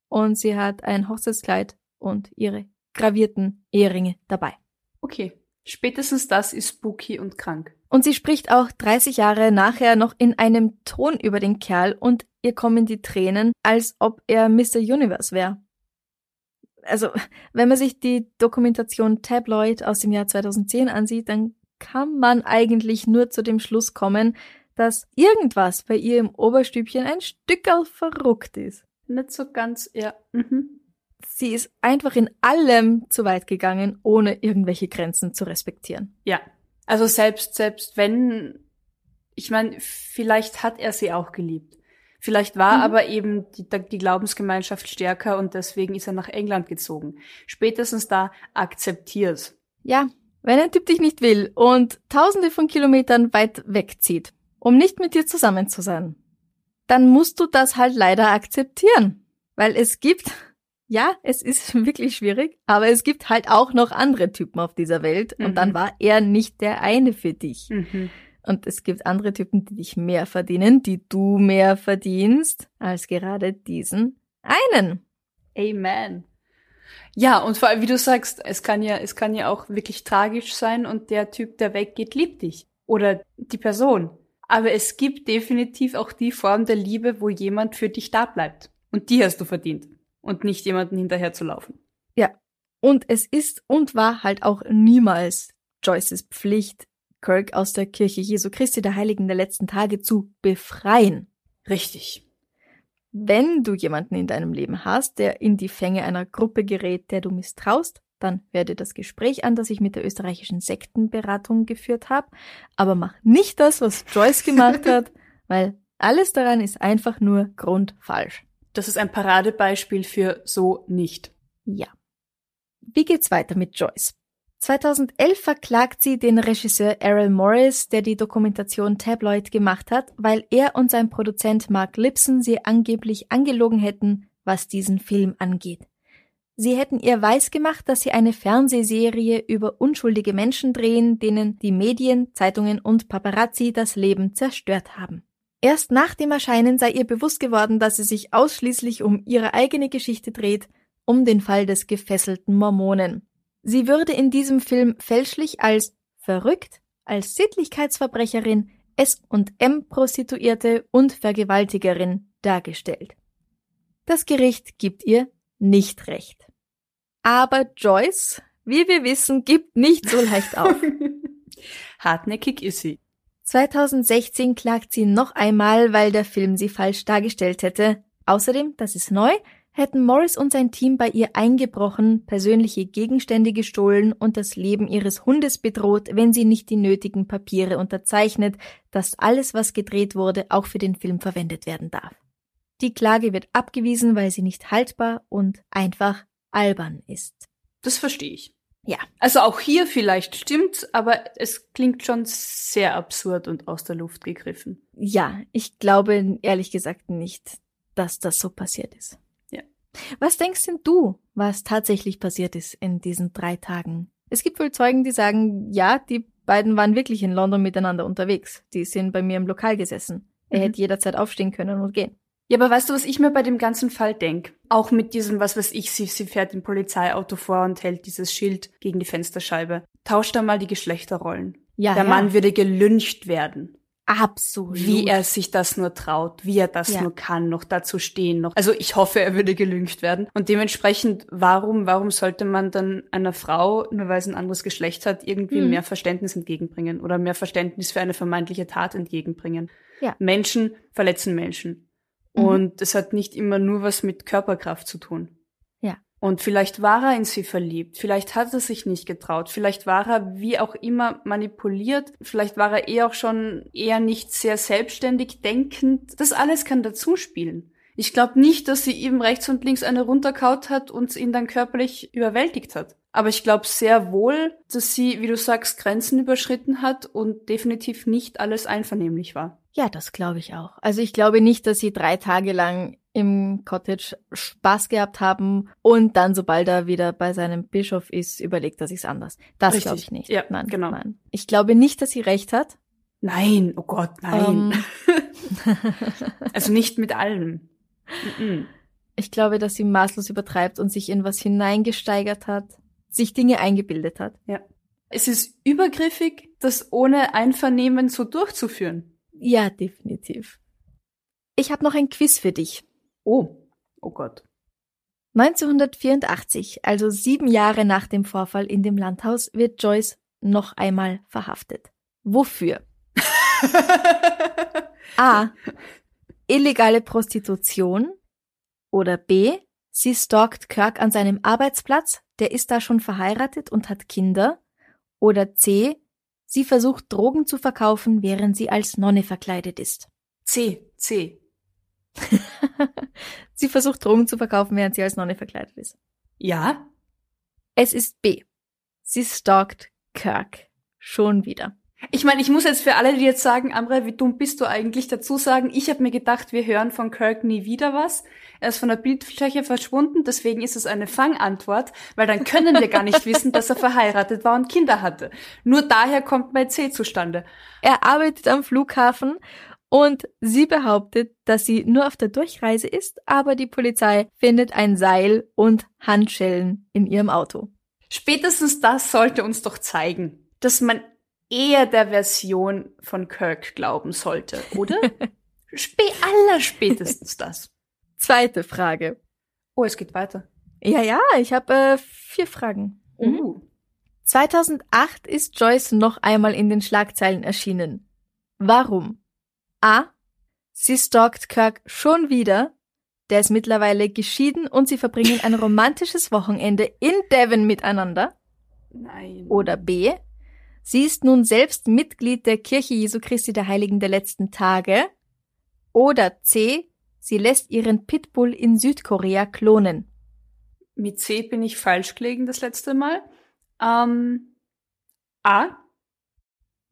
und sie hat ein Hochzeitskleid und ihre gravierten Eheringe dabei. okay. Spätestens das ist spooky und krank. Und sie spricht auch 30 Jahre nachher noch in einem Ton über den Kerl und ihr kommen die Tränen, als ob er Mr. Universe wäre. Also, wenn man sich die Dokumentation Tabloid aus dem Jahr 2010 ansieht, dann kann man eigentlich nur zu dem Schluss kommen, dass irgendwas bei ihr im Oberstübchen ein Stückerl verruckt ist. Nicht so ganz, ja. Mhm. Sie ist einfach in allem zu weit gegangen, ohne irgendwelche Grenzen zu respektieren. Ja. Also selbst, selbst wenn, ich meine, vielleicht hat er sie auch geliebt. Vielleicht war Mhm. aber eben die, die Glaubensgemeinschaft stärker und deswegen ist er nach England gezogen. Spätestens da akzeptier's. Ja, wenn ein Typ dich nicht will und tausende von Kilometern weit wegzieht, um nicht mit dir zusammen zu sein, dann musst du das halt leider akzeptieren. Weil es gibt, ja, es ist wirklich schwierig, aber es gibt halt auch noch andere Typen auf dieser Welt und Mhm. dann war er nicht der eine für dich. Mhm. Und es gibt andere Typen, die dich mehr verdienen, die du mehr verdienst, als gerade diesen einen. Amen. Ja, und vor allem, wie du sagst, es kann ja, es kann ja auch wirklich tragisch sein und der Typ, der weggeht, liebt dich. Oder die Person. Aber es gibt definitiv auch die Form der Liebe, wo jemand für dich da bleibt. Und die hast du verdient. Und nicht jemanden hinterher zu laufen. Und es ist und war halt auch niemals Joyces Pflicht, Kirk aus der Kirche Jesu Christi der Heiligen der letzten Tage zu befreien. Richtig. Wenn du jemanden in deinem Leben hast, der in die Fänge einer Gruppe gerät, der du misstraust, dann hör dir das Gespräch an, das ich mit der österreichischen Sektenberatung geführt habe. Aber mach nicht das, was Joyce gemacht hat, weil alles daran ist einfach nur grundfalsch. Das ist ein Paradebeispiel für so nicht. Ja. Wie geht's weiter mit Joyce? 2011 verklagt sie den Regisseur Errol Morris, der die Dokumentation Tabloid gemacht hat, weil er und sein Produzent Mark Lipson sie angeblich angelogen hätten, was diesen Film angeht. Sie hätten ihr weisgemacht, dass sie eine Fernsehserie über unschuldige Menschen drehen, denen die Medien, Zeitungen und Paparazzi das Leben zerstört haben. Erst nach dem Erscheinen sei ihr bewusst geworden, dass sie sich ausschließlich um ihre eigene Geschichte dreht, um den Fall des gefesselten Mormonen. Sie würde in diesem Film fälschlich als verrückt, als Sittlichkeitsverbrecherin, S&M-Prostituierte und Vergewaltigerin dargestellt. Das Gericht gibt ihr nicht recht. Aber Joyce, wie wir wissen, gibt nicht so leicht auf. Hartnäckig ist sie. 2016 klagt sie noch einmal, weil der Film sie falsch dargestellt hätte. Außerdem, das ist neu, hätten Morris und sein Team bei ihr eingebrochen, persönliche Gegenstände gestohlen und das Leben ihres Hundes bedroht, wenn sie nicht die nötigen Papiere unterzeichnet, dass alles, was gedreht wurde, auch für den Film verwendet werden darf. Die Klage wird abgewiesen, weil sie nicht haltbar und einfach albern ist. Das verstehe ich. Ja. Also auch hier vielleicht stimmt, aber es klingt schon sehr absurd und aus der Luft gegriffen. Ja, ich glaube ehrlich gesagt nicht, dass das so passiert ist. Ja. Was denkst denn du, was tatsächlich passiert ist in diesen drei Tagen? Es gibt wohl Zeugen, die sagen, ja, die beiden waren wirklich in London miteinander unterwegs. Die sind bei mir im Lokal gesessen. Er Mhm. hätte jederzeit aufstehen können und gehen. Ja, aber weißt du, was ich mir bei dem ganzen Fall denk? Auch mit diesem, was weiß ich, sie, sie fährt im Polizeiauto vor und hält dieses Schild gegen die Fensterscheibe. Tausch da mal die Geschlechterrollen. Ja, Der ja. Mann würde gelyncht werden. Absolut. Wie er sich das nur traut, wie er das Ja. nur kann, noch dazu stehen, noch. Also ich hoffe, er würde gelüncht werden. Und dementsprechend, warum, warum sollte man dann einer Frau, nur weil sie ein anderes Geschlecht hat, irgendwie Mhm. mehr Verständnis entgegenbringen oder mehr Verständnis für eine vermeintliche Tat entgegenbringen? Ja. Menschen verletzen Menschen. Mhm. Und es hat nicht immer nur was mit Körperkraft zu tun. Ja. Und vielleicht war er in sie verliebt, vielleicht hat er sich nicht getraut, vielleicht war er wie auch immer manipuliert, vielleicht war er eh auch schon eher nicht sehr selbstständig denkend. Das alles kann dazu spielen. Ich glaube nicht, dass sie ihm rechts und links eine runterkaut hat und ihn dann körperlich überwältigt hat. Aber ich glaube sehr wohl, dass sie, wie du sagst, Grenzen überschritten hat und definitiv nicht alles einvernehmlich war. Ja, das glaube ich auch. Also ich glaube nicht, dass sie drei Tage lang im Cottage Spaß gehabt haben und dann, sobald er wieder bei seinem Bischof ist, überlegt er sich's anders. Das glaube ich nicht. Ja, nein, genau. Nein. Ich glaube nicht, dass sie recht hat. Nein, oh Gott, nein. Ähm. also nicht mit allem. Ich glaube, dass sie maßlos übertreibt und sich in was hineingesteigert hat, sich Dinge eingebildet hat. Ja. Es ist übergriffig, das ohne Einvernehmen so durchzuführen. Ja, definitiv. Ich habe noch ein Quiz für dich. Oh, oh Gott. 1984, also sieben Jahre nach dem Vorfall in dem Landhaus, wird Joyce noch einmal verhaftet. Wofür? A. Illegale Prostitution. Oder B. Sie stalkt Kirk an seinem Arbeitsplatz, der ist da schon verheiratet und hat Kinder. Oder C. Sie versucht Drogen zu verkaufen, während sie als Nonne verkleidet ist. C, C. sie versucht Drogen zu verkaufen, während sie als Nonne verkleidet ist. Ja? Es ist B. Sie stalkt Kirk. Schon wieder. Ich meine, ich muss jetzt für alle, die jetzt sagen, Amre, wie dumm bist du eigentlich, dazu sagen, ich habe mir gedacht, wir hören von Kirk nie wieder was. Er ist von der Bildfläche verschwunden, deswegen ist es eine Fangantwort, weil dann können wir gar nicht wissen, dass er verheiratet war und Kinder hatte. Nur daher kommt mein C zustande. Er arbeitet am Flughafen und sie behauptet, dass sie nur auf der Durchreise ist, aber die Polizei findet ein Seil und Handschellen in ihrem Auto. Spätestens das sollte uns doch zeigen, dass man eher der Version von Kirk glauben sollte, oder? Spä aller spätestens das. Zweite Frage. Oh, es geht weiter. Ja, ja, ich habe äh, vier Fragen. Uh. 2008 ist Joyce noch einmal in den Schlagzeilen erschienen. Warum? A. Sie stalkt Kirk schon wieder. Der ist mittlerweile geschieden und sie verbringen ein romantisches Wochenende in Devon miteinander. Nein. Oder B. Sie ist nun selbst Mitglied der Kirche Jesu Christi der Heiligen der letzten Tage. Oder C. Sie lässt ihren Pitbull in Südkorea klonen. Mit C bin ich falsch gelegen das letzte Mal. Ähm, A.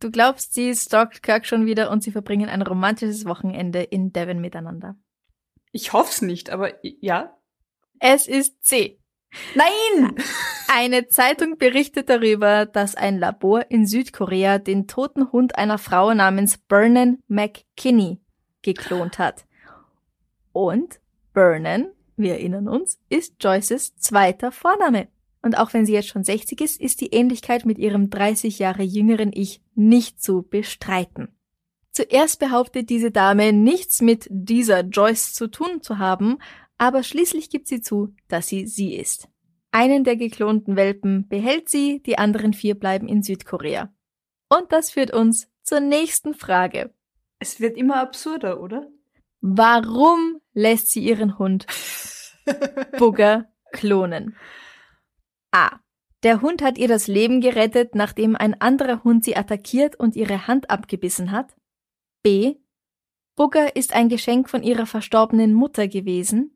Du glaubst, sie stalkt Kirk schon wieder und sie verbringen ein romantisches Wochenende in Devon miteinander. Ich hoff's nicht, aber ja. Es ist C. Nein! Eine Zeitung berichtet darüber, dass ein Labor in Südkorea den toten Hund einer Frau namens Vernon McKinney geklont hat. Und Vernon, wir erinnern uns, ist Joyces zweiter Vorname. Und auch wenn sie jetzt schon 60 ist, ist die Ähnlichkeit mit ihrem 30 Jahre jüngeren Ich nicht zu bestreiten. Zuerst behauptet diese Dame nichts mit dieser Joyce zu tun zu haben, aber schließlich gibt sie zu, dass sie sie ist. Einen der geklonten Welpen behält sie, die anderen vier bleiben in Südkorea. Und das führt uns zur nächsten Frage. Es wird immer absurder, oder? Warum lässt sie ihren Hund Bugger klonen? A. Der Hund hat ihr das Leben gerettet, nachdem ein anderer Hund sie attackiert und ihre Hand abgebissen hat. B. Bugger ist ein Geschenk von ihrer verstorbenen Mutter gewesen.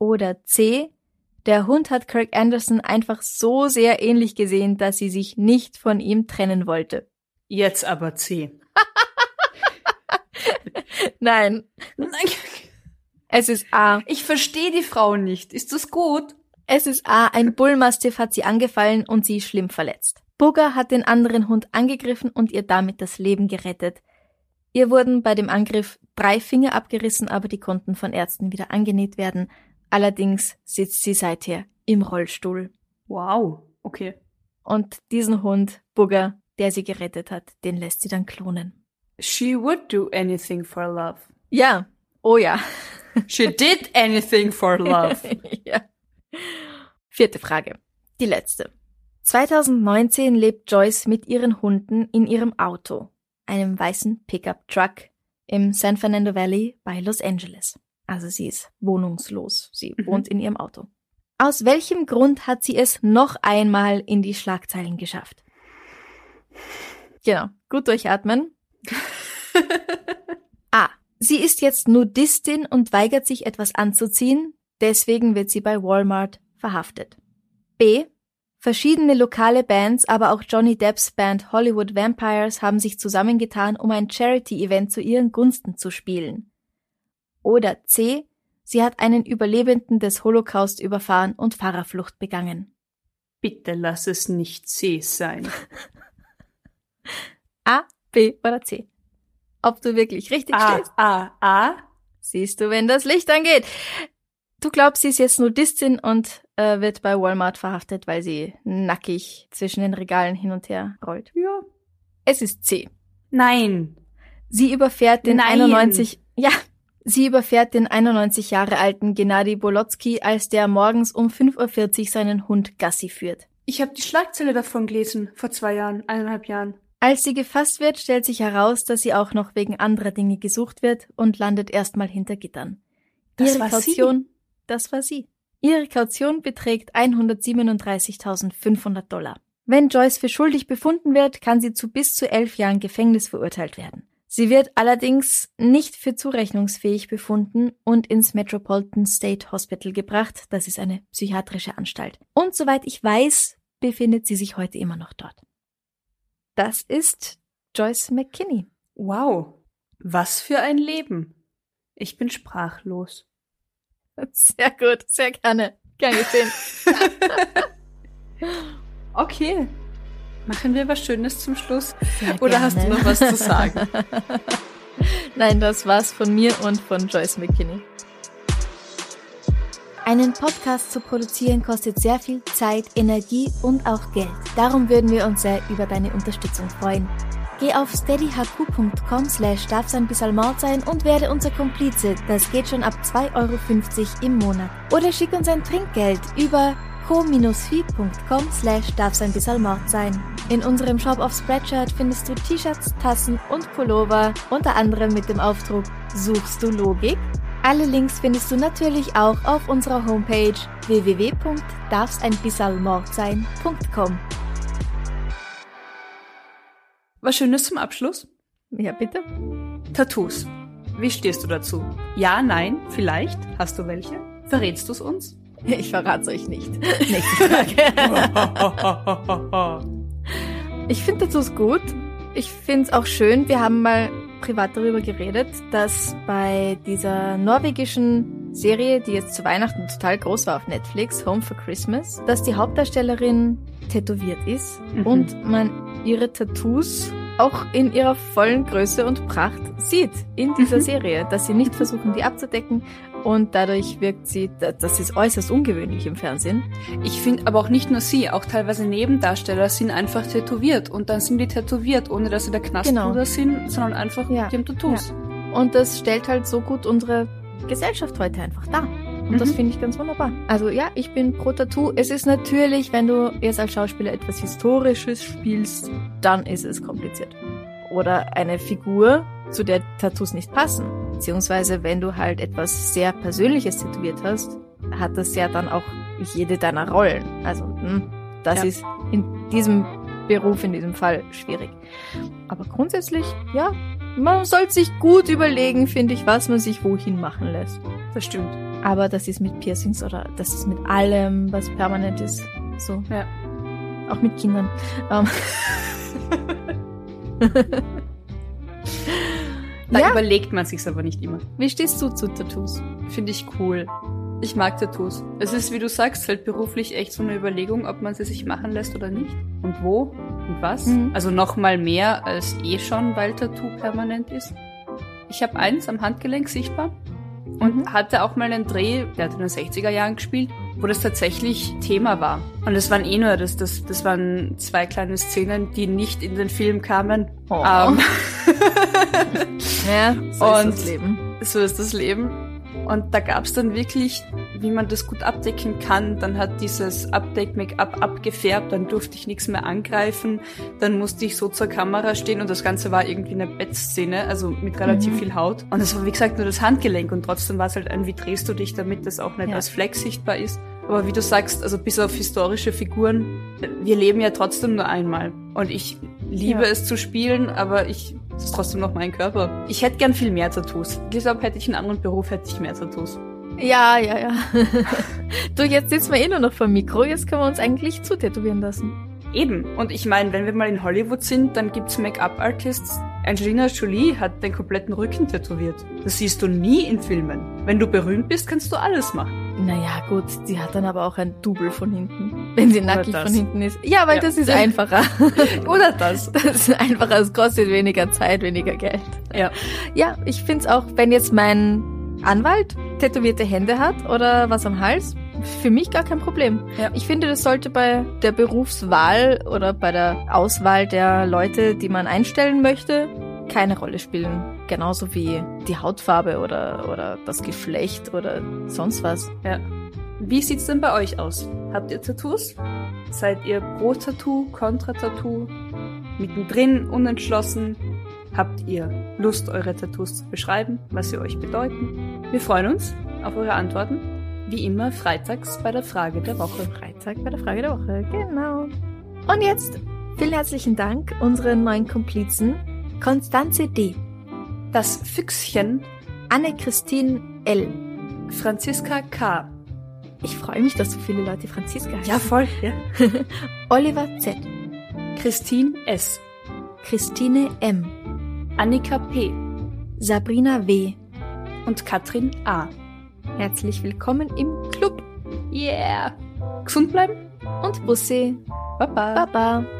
Oder C. Der Hund hat Kirk Anderson einfach so sehr ähnlich gesehen, dass sie sich nicht von ihm trennen wollte. Jetzt aber C. Nein, Nein, es ist A. ich verstehe die Frau nicht. Ist das gut? Es ist A. Ein Bullmastiff hat sie angefallen und sie schlimm verletzt. Bugger hat den anderen Hund angegriffen und ihr damit das Leben gerettet. Ihr wurden bei dem Angriff drei Finger abgerissen, aber die konnten von Ärzten wieder angenäht werden. Allerdings sitzt sie seither im Rollstuhl. Wow. Okay. Und diesen Hund, Bugger, der sie gerettet hat, den lässt sie dann klonen. She would do anything for love. Ja, oh ja. She did anything for love. ja. Vierte Frage. Die letzte. 2019 lebt Joyce mit ihren Hunden in ihrem Auto, einem weißen Pickup-Truck, im San Fernando Valley bei Los Angeles. Also sie ist wohnungslos. Sie Mhm. wohnt in ihrem Auto. Aus welchem Grund hat sie es noch einmal in die Schlagzeilen geschafft? Genau, gut durchatmen. A. Sie ist jetzt Nudistin und weigert sich etwas anzuziehen, deswegen wird sie bei Walmart verhaftet. B. Verschiedene lokale Bands, aber auch Johnny Depps Band Hollywood Vampires haben sich zusammengetan, um ein Charity-Event zu ihren Gunsten zu spielen. Oder C. Sie hat einen Überlebenden des Holocaust überfahren und Fahrerflucht begangen. Bitte lass es nicht C sein. A, B oder C? Ob du wirklich richtig A, stehst? A, A. Siehst du, wenn das Licht angeht. Du glaubst, sie ist jetzt Nudistin und äh, wird bei Walmart verhaftet, weil sie nackig zwischen den Regalen hin und her rollt. Ja. Es ist C. Nein. Sie überfährt den Nein. 91, ja, sie überfährt den 91 Jahre alten Gennady Bolotsky, als der morgens um 5.40 Uhr seinen Hund Gassi führt. Ich habe die Schlagzeile davon gelesen, vor zwei Jahren, eineinhalb Jahren. Als sie gefasst wird, stellt sich heraus, dass sie auch noch wegen anderer Dinge gesucht wird und landet erstmal hinter Gittern. Das Ihre war sie? Kaution, das war sie. Ihre Kaution beträgt 137.500 Dollar. Wenn Joyce für schuldig befunden wird, kann sie zu bis zu elf Jahren Gefängnis verurteilt werden. Sie wird allerdings nicht für zurechnungsfähig befunden und ins Metropolitan State Hospital gebracht. Das ist eine psychiatrische Anstalt. Und soweit ich weiß, befindet sie sich heute immer noch dort. Das ist Joyce McKinney. Wow. Was für ein Leben. Ich bin sprachlos. Sehr gut, sehr gerne. Gern gesehen. Okay. Machen wir was Schönes zum Schluss? Sehr Oder hast du gerne. noch was zu sagen? Nein, das war's von mir und von Joyce McKinney. Einen Podcast zu produzieren kostet sehr viel Zeit, Energie und auch Geld. Darum würden wir uns sehr über deine Unterstützung freuen. Geh auf steadyhq.com slash darf sein bisschen Mord sein und werde unser Komplize. Das geht schon ab 2,50 Euro im Monat. Oder schick uns ein Trinkgeld über co-fi.com slash darf sein bisschen Mord sein. In unserem Shop auf Spreadshirt findest du T-Shirts, Tassen und Pullover, unter anderem mit dem Aufdruck Suchst du Logik? Alle Links findest du natürlich auch auf unserer Homepage www.darfseinbissalmordsein.com. Was Schönes zum Abschluss? Ja, bitte? Tattoos. Wie stehst du dazu? Ja, nein, vielleicht? Hast du welche? Verrätst du es uns? Ich verrate euch nicht. Nächste Frage. Ich finde Tattoos gut. Ich finde es auch schön. Wir haben mal privat darüber geredet, dass bei dieser norwegischen Serie, die jetzt zu Weihnachten total groß war auf Netflix, Home for Christmas, dass die Hauptdarstellerin tätowiert ist Mhm. und man ihre Tattoos auch in ihrer vollen Größe und Pracht sieht in dieser Mhm. Serie, dass sie nicht versuchen, die abzudecken und dadurch wirkt sie, das ist äußerst ungewöhnlich im Fernsehen. Ich finde aber auch nicht nur sie, auch teilweise Nebendarsteller sind einfach tätowiert und dann sind die tätowiert, ohne dass sie der Knastbruder Genau. sind, sondern einfach Ja, die haben Tattoos. Und das stellt halt so gut unsere Gesellschaft heute einfach dar. Und das Mhm. finde ich ganz wunderbar. Also ja, ich bin pro Tattoo. Es ist natürlich, wenn du jetzt als Schauspieler etwas Historisches spielst, dann ist es kompliziert. Oder eine Figur, zu der Tattoos nicht passen. Beziehungsweise wenn du halt etwas sehr Persönliches tätowiert hast, hat das ja dann auch jede deiner Rollen. Also hm, das Ja. ist in diesem Beruf, in diesem Fall schwierig. Aber grundsätzlich, ja, man sollte sich gut überlegen, finde ich, was man sich wohin machen lässt. Das stimmt. Aber das ist mit Piercings oder das ist mit allem, was permanent ist. So. Ja. Auch mit Kindern. Ähm. Da ja, überlegt man sich's aber nicht immer. wie stehst du zu Tattoos? Finde ich cool. Ich mag Tattoos. Es ist, wie du sagst, halt beruflich echt so eine Überlegung, ob man sie sich machen lässt oder nicht. Und wo und was. Mhm. Also noch mal mehr als eh schon, weil Tattoo permanent ist. Ich habe eins am Handgelenk sichtbar und Mhm. hatte auch mal einen Dreh, der hat in den 60er Jahren gespielt, wo das tatsächlich Thema war. Und es waren eh nur, das, das, das waren zwei kleine Szenen, die nicht in den Film kamen. Oh. Ähm, Ja, so Und- ist das Leben. so ist das Leben. Und da gab's dann wirklich wie man das gut abdecken kann. Dann hat dieses Abdeck-Make-up abgefärbt, dann durfte ich nichts mehr angreifen. Dann musste ich so zur Kamera stehen und das Ganze war irgendwie eine Bettszene, also mit relativ mhm. viel Haut. Und es war, wie gesagt, nur das Handgelenk und trotzdem war es halt ein, wie drehst du dich, damit das auch nicht ja. als Fleck sichtbar ist. Aber wie du sagst, also bis auf historische Figuren, wir leben ja trotzdem nur einmal. Und ich liebe ja. es zu spielen, aber ich, es ist trotzdem noch mein Körper. Ich hätte gern viel mehr Tattoos. Ich glaube, hätte ich einen anderen Beruf, hätte ich mehr Tattoos. Ja, ja, ja. du, jetzt sitzen wir eh nur noch vor dem Mikro, jetzt können wir uns eigentlich zutätowieren lassen. Eben. Und ich meine, wenn wir mal in Hollywood sind, dann gibt's Make-up-Artists. Angelina Jolie hat den kompletten Rücken tätowiert. Das siehst du nie in Filmen. Wenn du berühmt bist, kannst du alles machen. Naja, gut, sie hat dann aber auch ein Double von hinten, wenn sie nackig von hinten ist. Ja, weil ja. das ist einfacher. Oder das. Das ist einfacher, es kostet weniger Zeit, weniger Geld. Ja. Ja, ich find's auch, wenn jetzt mein Anwalt tätowierte Hände hat oder was am Hals, für mich gar kein Problem. Ja. Ich finde, das sollte bei der Berufswahl oder bei der Auswahl der Leute, die man einstellen möchte, keine Rolle spielen. Genauso wie die Hautfarbe oder, oder das Geschlecht oder sonst was. Ja. Wie sieht's denn bei euch aus? Habt ihr Tattoos? Seid ihr pro Tattoo, kontra Tattoo? Mittendrin, unentschlossen? Habt ihr Lust, eure Tattoos zu beschreiben, was sie euch bedeuten? Wir freuen uns auf eure Antworten. Wie immer freitags bei der Frage der Woche. Freitag bei der Frage der Woche, genau. Und jetzt vielen herzlichen Dank unseren neuen Komplizen Konstanze D. Das Füchschen. Anne-Christine L. Franziska K. Ich freue mich, dass so viele Leute Franziska heißen. Ja, voll. Ja. Oliver Z. Christine S. Christine M. Annika P. Sabrina W. Und Katrin A. Herzlich willkommen im Club. Yeah. Gesund bleiben. Und Bussi. Baba. Baba.